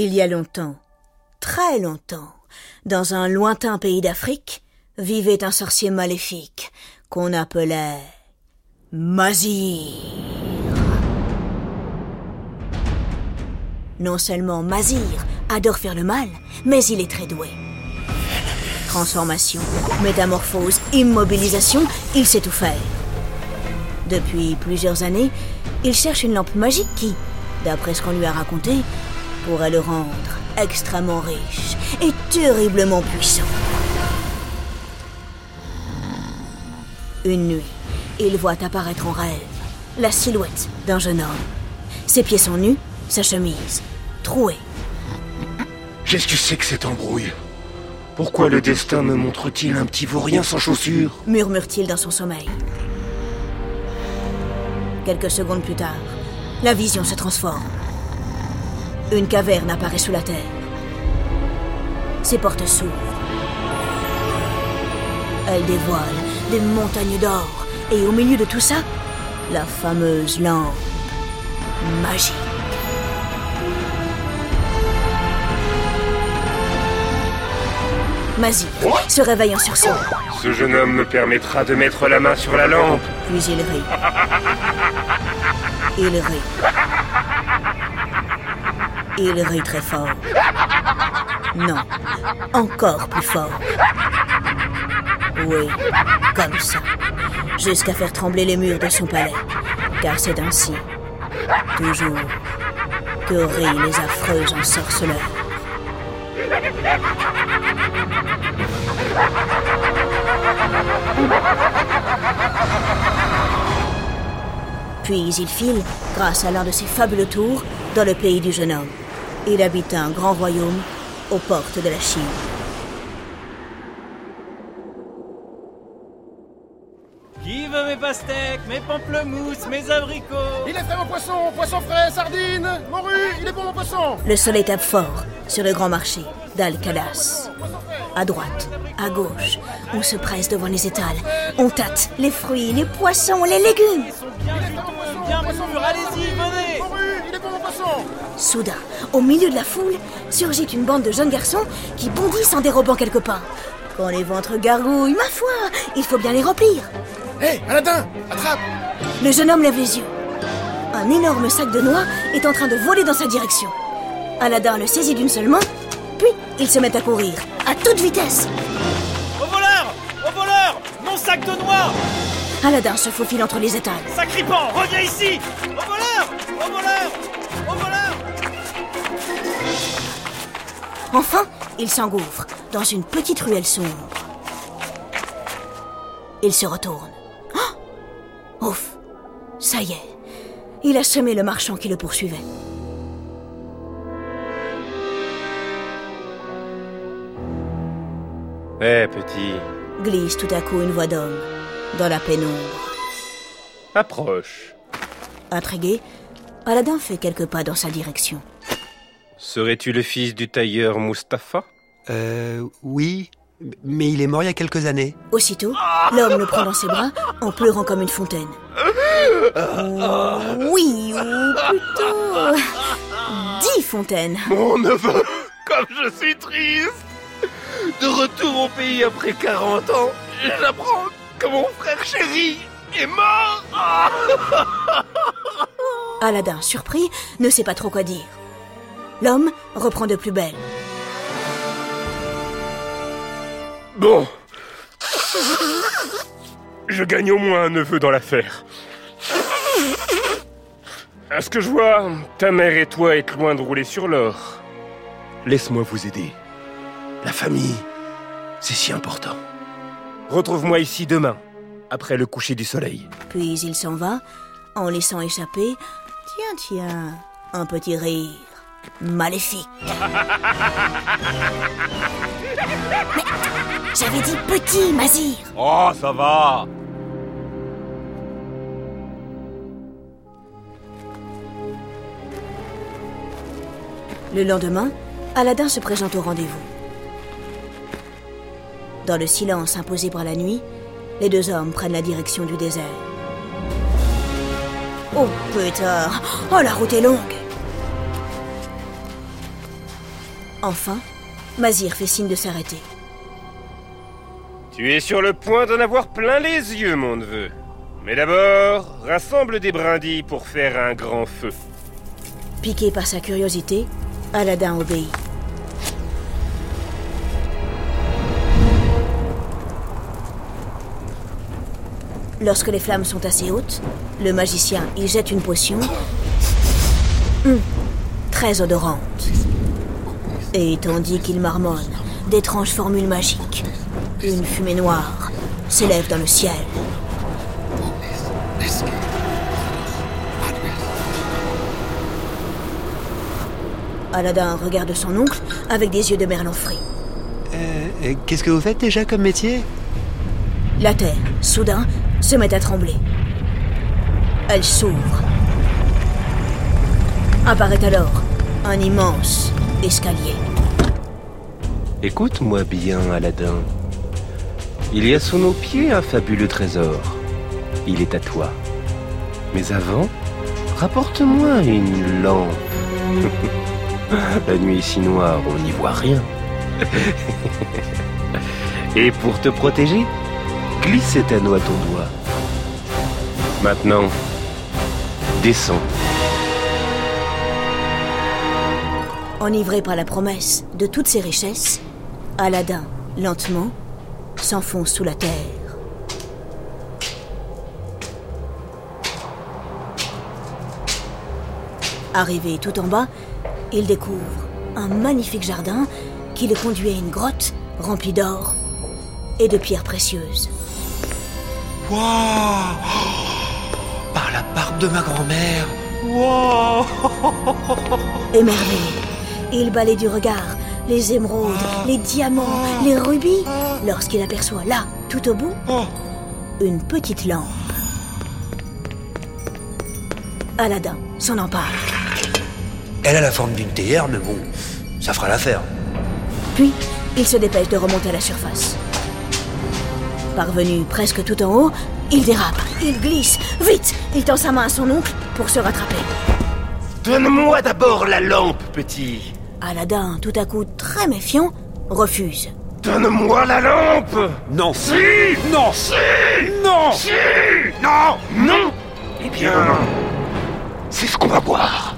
Il y a longtemps, très longtemps, dans un lointain pays d'Afrique, vivait un sorcier maléfique qu'on appelait Mazir. Non seulement Mazir adore faire le mal, mais il est très doué. Transformation, métamorphose, immobilisation, il sait tout faire. Depuis plusieurs années, il cherche une lampe magique qui, d'après ce qu'on lui a raconté, pourrait le rendre extrêmement riche et terriblement puissant. Une nuit, il voit apparaître en rêve la silhouette d'un jeune homme. Ses pieds sont nus, sa chemise trouée. Qu'est-ce que c'est que cette embrouille? Pourquoi le destin me montre-t-il un petit vaurien sans chaussures? murmure-t-il dans son sommeil. Quelques secondes plus tard, la vision se transforme. Une caverne apparaît sous la terre. Ses portes s'ouvrent. Elle dévoile des montagnes d'or. Et au milieu de tout ça, la fameuse lampe magique. Mazir se réveille en sursaut. Ce jeune homme me permettra de mettre la main sur la lampe. Puis il rit. Il rit. Il rit très fort. Non, encore plus fort. Oui, comme ça. Jusqu'à faire trembler les murs de son palais. Car c'est ainsi, toujours, que rient les affreux ensorceleurs. Puis il file, grâce à l'un de ses fabuleux tours, dans le pays du jeune homme. Il habite un grand royaume aux portes de la Chine. Qui veut mes pastèques, mes pamplemousses, mes abricots Il est frais mon poisson, poisson frais, sardines, morue, il est bon mon poisson Le soleil tape fort sur le grand marché d'Al-Kalas. À droite, à gauche, on se presse devant les étals. On tâte les fruits, les poissons, les légumes. Ils sont bien juteux, bien mûrs, allez-y, Soudain, au milieu de la foule, surgit une bande de jeunes garçons qui bondissent en dérobant quelques pains. Quand les ventres gargouillent, ma foi, il faut bien les remplir. Hé, Aladdin, attrape Le jeune homme lève les yeux. Un énorme sac de noix est en train de voler dans sa direction. Aladdin le saisit d'une seule main, puis il se met à courir, à toute vitesse. Au voleur Au voleur Mon sac de noix Aladdin se faufile entre les étals. Sacripant, reviens ici Au Enfin, il s'engouffre dans une petite ruelle sombre. Il se retourne. Oh Ouf Ça y est, il a semé le marchand qui le poursuivait. Eh, petit, Glisse tout à coup une voix d'homme dans la pénombre. approche. Intrigué, Aladdin fait quelques pas dans sa direction. Serais-tu le fils du tailleur Mustapha? Euh, oui, mais il est mort il y a quelques années. Aussitôt, l'homme le prend dans ses bras en pleurant comme une fontaine. Oh, oui, ou plutôt... Dix fontaines. Mon neveu, comme je suis triste De retour au pays après 40 ans, j'apprends que mon frère chéri est mort Aladdin, surpris, ne sait pas trop quoi dire. L'homme reprend de plus belle. Bon. Je gagne au moins un neveu dans l'affaire. À ce que je vois, ta mère et toi êtes loin de rouler sur l'or. Laisse-moi vous aider. La famille, c'est si important. Retrouve-moi ici demain, après le coucher du soleil. Puis il s'en va, en laissant échapper, tiens, tiens, un petit rire maléfique. Mais j'avais dit petit, Mazir. Oh, ça va Le lendemain, Aladdin se présente au rendez-vous. Dans le silence imposé par la nuit, les deux hommes prennent la direction du désert. Oh putain Oh la route est longue Enfin, Mazir fait signe de s'arrêter. Tu es sur le point d'en avoir plein les yeux, mon neveu. Mais d'abord, rassemble des brindilles pour faire un grand feu. Piqué par sa curiosité, Aladdin obéit. Lorsque les flammes sont assez hautes, le magicien y jette une potion hum, très odorante. Et tandis qu'il marmonne d'étranges formules magiques, une fumée noire s'élève dans le ciel. Aladdin regarde son oncle avec des yeux de merlan frit. Euh, Qu'est-ce que vous faites déjà comme métier? La terre, soudain, se met à trembler. Elle s'ouvre. Apparaît alors un immense escalier. Écoute-moi bien, Aladdin. Il y a sous nos pieds un fabuleux trésor. Il est à toi. Mais avant, rapporte-moi une lampe. La nuit est si noire, on n'y voit rien. Et pour te protéger, glisse cet anneau à ton doigt. Maintenant, descends. Enivré par la promesse de toutes ses richesses, Aladdin, lentement, s'enfonce sous la terre. Arrivé tout en bas, il découvre un magnifique jardin qui le conduit à une grotte remplie d'or et de pierres précieuses. Waouh Par la barbe de ma grand-mère Émerveillé, il balaye du regard les émeraudes, les diamants, les rubis, lorsqu'il aperçoit là, tout au bout, une petite lampe. Aladdin s'en empare. Elle a la forme d'une théière, mais bon, ça fera l'affaire. Puis, il se dépêche de remonter à la surface. Parvenu presque tout en haut, il dérape, il glisse, vite Il tend sa main à son oncle pour se rattraper. Donne-moi d'abord la lampe, petit. Aladdin, tout à coup très méfiant, refuse. Donne-moi la lampe Non Si Non Si Non Si Non Non Eh bien, c'est ce qu'on va boire.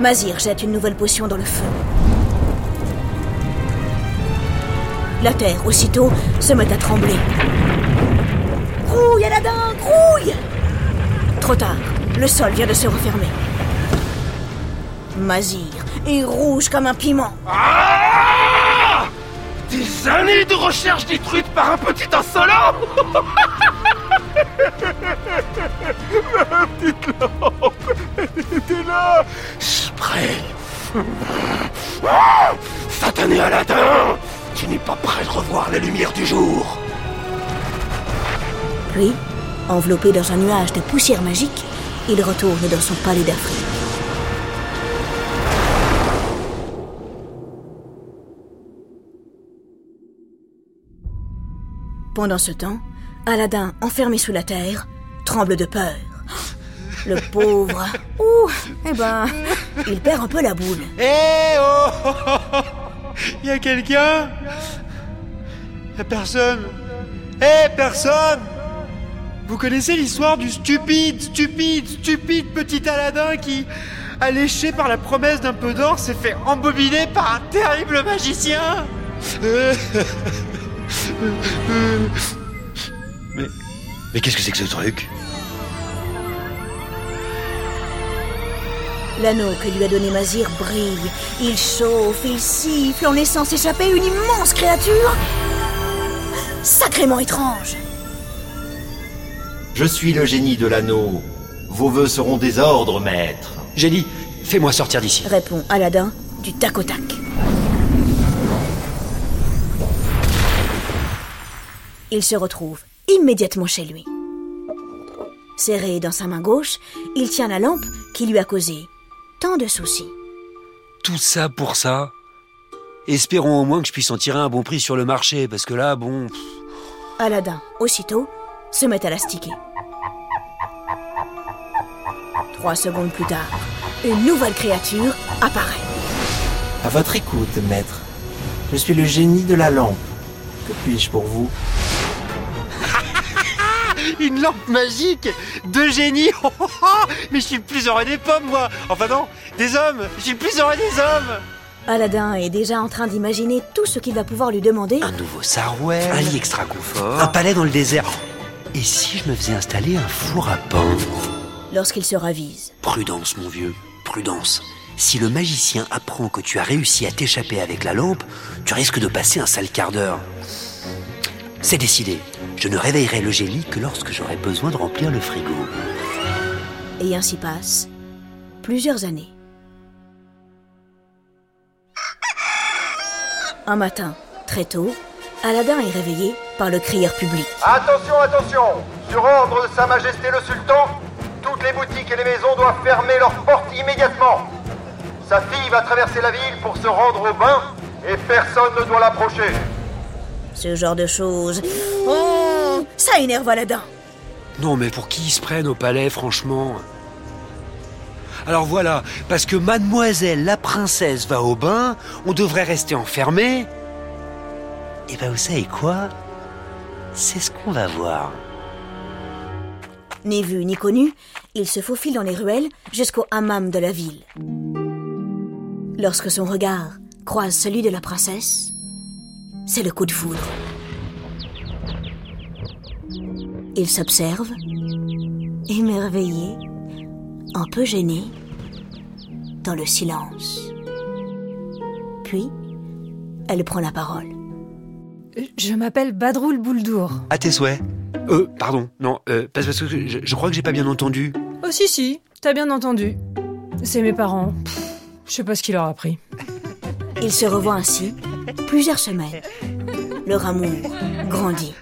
Mazir jette une nouvelle potion dans le feu. La terre, aussitôt, se met à trembler. Grouille, Aladdin, grouille Trop tard, le sol vient de se refermer. Mazir est rouge comme un piment. Ah Des années de recherche détruites par un petit insolent Ma petite lampe Elle était là prêt Ah Satané Aladdin Tu n'es pas prêt de revoir la lumière du jour Puis, enveloppé dans un nuage de poussière magique, il retourne dans son palais d'Afrique. Pendant ce temps, Aladdin, enfermé sous la terre, tremble de peur. Le pauvre. Ouh, eh ben, il perd un peu la boule. Eh oh Y a quelqu'un? Y a personne Eh personne Vous connaissez l'histoire du stupide, stupide, stupide petit Aladdin qui, alléché par la promesse d'un peu d'or, s'est fait embobiner par un terrible magicien? Mais... Mais qu'est-ce que c'est que ce truc? L'anneau que lui a donné Mazir brille. Il chauffe, il siffle en laissant s'échapper une immense créature. Sacrément étrange. Je suis le génie de l'anneau. Vos vœux seront des ordres, maître. Génie, fais-moi sortir d'ici. Répond Aladdin du tac au tac. Il se retrouve immédiatement chez lui. Serré dans sa main gauche, il tient la lampe qui lui a causé tant de soucis. Tout ça pour ça Espérons au moins que je puisse en tirer un bon prix sur le marché, parce que là, bon... pff, Aladdin, aussitôt, se met à l'astiquer. Trois secondes plus tard, une nouvelle créature apparaît. À votre écoute, maître. Je suis le génie de la lampe. Que puis-je pour vous? Une lampe magique De génie Oh, oh, oh Mais je suis le plus heureux des pommes, moi Enfin non, des hommes Je suis le plus heureux des hommes Aladdin est déjà en train d'imaginer tout ce qu'il va pouvoir lui demander. Un nouveau sarouel, Un lit extra confort. un palais dans le désert. Et si je me faisais installer un four à pain? Lorsqu'il se ravise, Prudence, mon vieux, prudence. Si le magicien apprend que tu as réussi à t'échapper avec la lampe, tu risques de passer un sale quart d'heure. C'est décidé. Je ne réveillerai le génie que lorsque j'aurai besoin de remplir le frigo. et ainsi passent plusieurs années. Un matin, très tôt, Aladdin est réveillé par le crieur public. Attention, attention Sur ordre de Sa Majesté le Sultan, toutes les boutiques et les maisons doivent fermer leurs portes immédiatement. Sa fille va traverser la ville pour se rendre au bain et personne ne doit l'approcher. Ce genre de choses. Oh, ça énerve Aladdin. Non, mais pour qui ils se prennent au palais, franchement Alors voilà, parce que mademoiselle la princesse va au bain, on devrait rester enfermé. Et ben vous savez quoi? C'est ce qu'on va voir. Ni vu ni connu, il se faufile dans les ruelles jusqu'au hammam de la ville. Lorsque son regard croise celui de la princesse, c'est le coup de foudre. Il s'observe, émerveillé, un peu gêné, dans le silence. Puis, elle prend la parole. Je m'appelle Badroul Bouldour. À tes souhaits. Euh, pardon, non, euh, parce parce que je, je crois que j'ai pas bien entendu. Oh si si, t'as bien entendu. C'est mes parents. Pff, Je sais pas ce qu'il leur a pris. Ils se revoient ainsi plusieurs semaines. Leur amour grandit.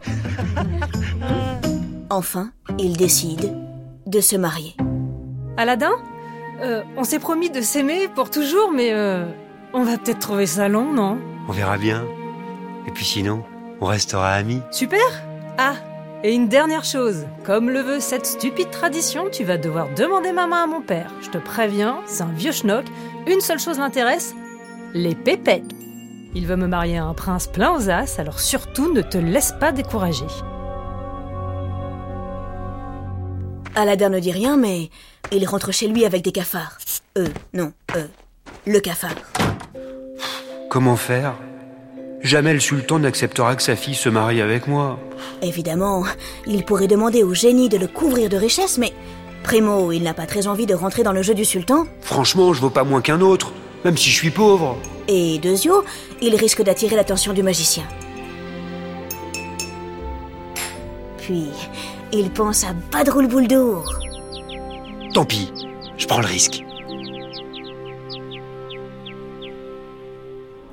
Enfin, ils décident de se marier. Aladdin Euh, On s'est promis de s'aimer pour toujours, mais euh, on va peut-être trouver ça long, non? On verra bien. Et puis sinon, on restera amis. Super Ah, et une dernière chose. Comme le veut cette stupide tradition, tu vas devoir demander ma main à mon père. Je te préviens, c'est un vieux schnock. Une seule chose l'intéresse, les pépettes. Il veut me marier à un prince plein aux as, alors surtout ne te laisse pas décourager. Aladdin ne dit rien, mais il rentre chez lui avec des cafards. Euh, non, euh, le cafard. Comment faire? Jamais le sultan n'acceptera que sa fille se marie avec moi. Évidemment, il pourrait demander au génie de le couvrir de richesses, mais Primo, il n'a pas très envie de rentrer dans le jeu du sultan. Franchement, je vaux pas moins qu'un autre, même si je suis pauvre. Et Dezio, il risque d'attirer l'attention du magicien. Puis, il pense à Badroul Bouldour. Tant pis, je prends le risque.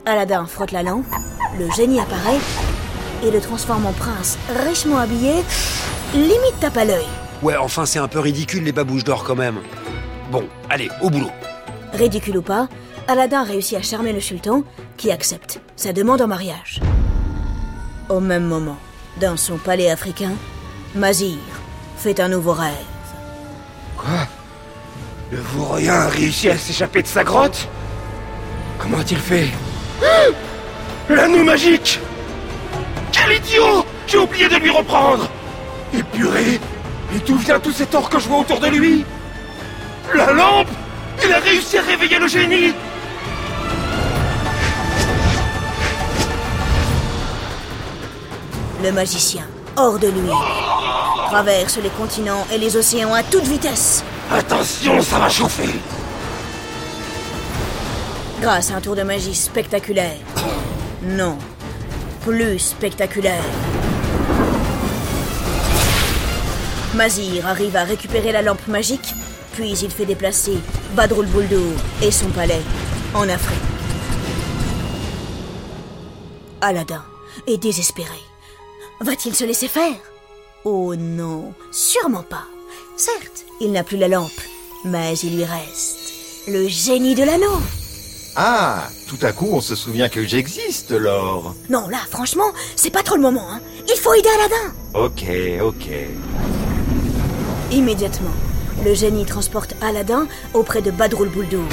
Aladdin frotte la lampe, le génie apparaît et le transforme en prince richement habillé, limite tape à l'œil. Ouais, enfin, c'est un peu ridicule les babouches d'or quand même. Bon, allez, au boulot. Ridicule ou pas, Aladdin réussit à charmer le sultan qui accepte sa demande en mariage. Au même moment, dans son palais africain, Mazir fait un nouveau rêve. Quoi? Le vaurien a réussi à s'échapper de sa grotte? Comment a-t-il fait? Ah L'anneau magique! Quel idiot! J'ai oublié de lui reprendre! Et purée Et d'où vient tout cet or que je vois autour de lui? La lampe! Il a réussi à réveiller le génie! Le magicien, hors de lui, traverse les continents et les océans à toute vitesse. Attention, ça va chauffer Grâce à un tour de magie spectaculaire. Non, plus spectaculaire. Mazir arrive à récupérer la lampe magique, puis il fait déplacer Badroul Bouldour et son palais en Afrique. Aladdin est désespéré. Va-t-il se laisser faire? Oh non, sûrement pas. Certes, il n'a plus la lampe, mais il lui reste le génie de l'anneau. Ah, tout à coup on se souvient que j'existe, Laure. Non, là, franchement, c'est pas trop le moment. Hein. Il faut aider Aladdin. Ok, ok. Immédiatement, le génie transporte Aladdin auprès de Badroul Bouldour.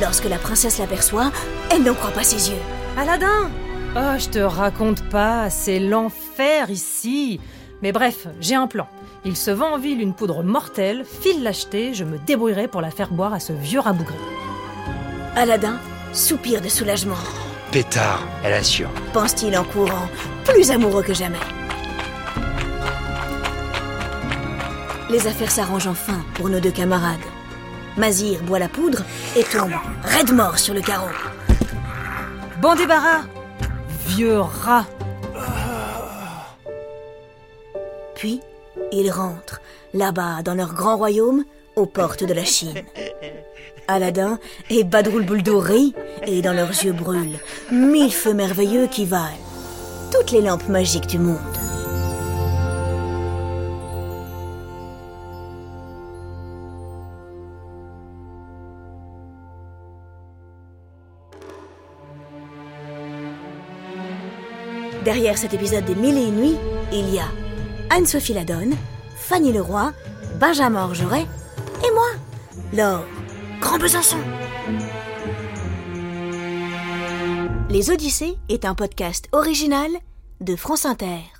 Lorsque la princesse l'aperçoit, elle n'en croit pas ses yeux. Aladdin Oh, je te raconte pas, c'est l'enfer ici. Mais bref, j'ai un plan. Il se vend en ville une poudre mortelle, file l'acheter, je me débrouillerai pour la faire boire à ce vieux rabougré. Aladdin soupire de soulagement, Pétard, elle assure. pense-t-il en courant, plus amoureux que jamais. Les affaires s'arrangent enfin pour nos deux camarades. Mazir boit la poudre et tombe raide mort sur le carreau. Bon débarras Vieux rat Puis, ils rentrent, là-bas, dans leur grand royaume, aux portes de la Chine. Aladdin et Badroul Bouldour rient, et dans leurs yeux brûlent mille feux merveilleux qui valent toutes les lampes magiques du monde. Derrière cet épisode des Mille et une nuits, il y a Anne-Sophie Ladonne, Fanny Leroy, Benjamin Orgeret et moi, Laure Grand Besançon. Les Odyssées est un podcast original de France Inter.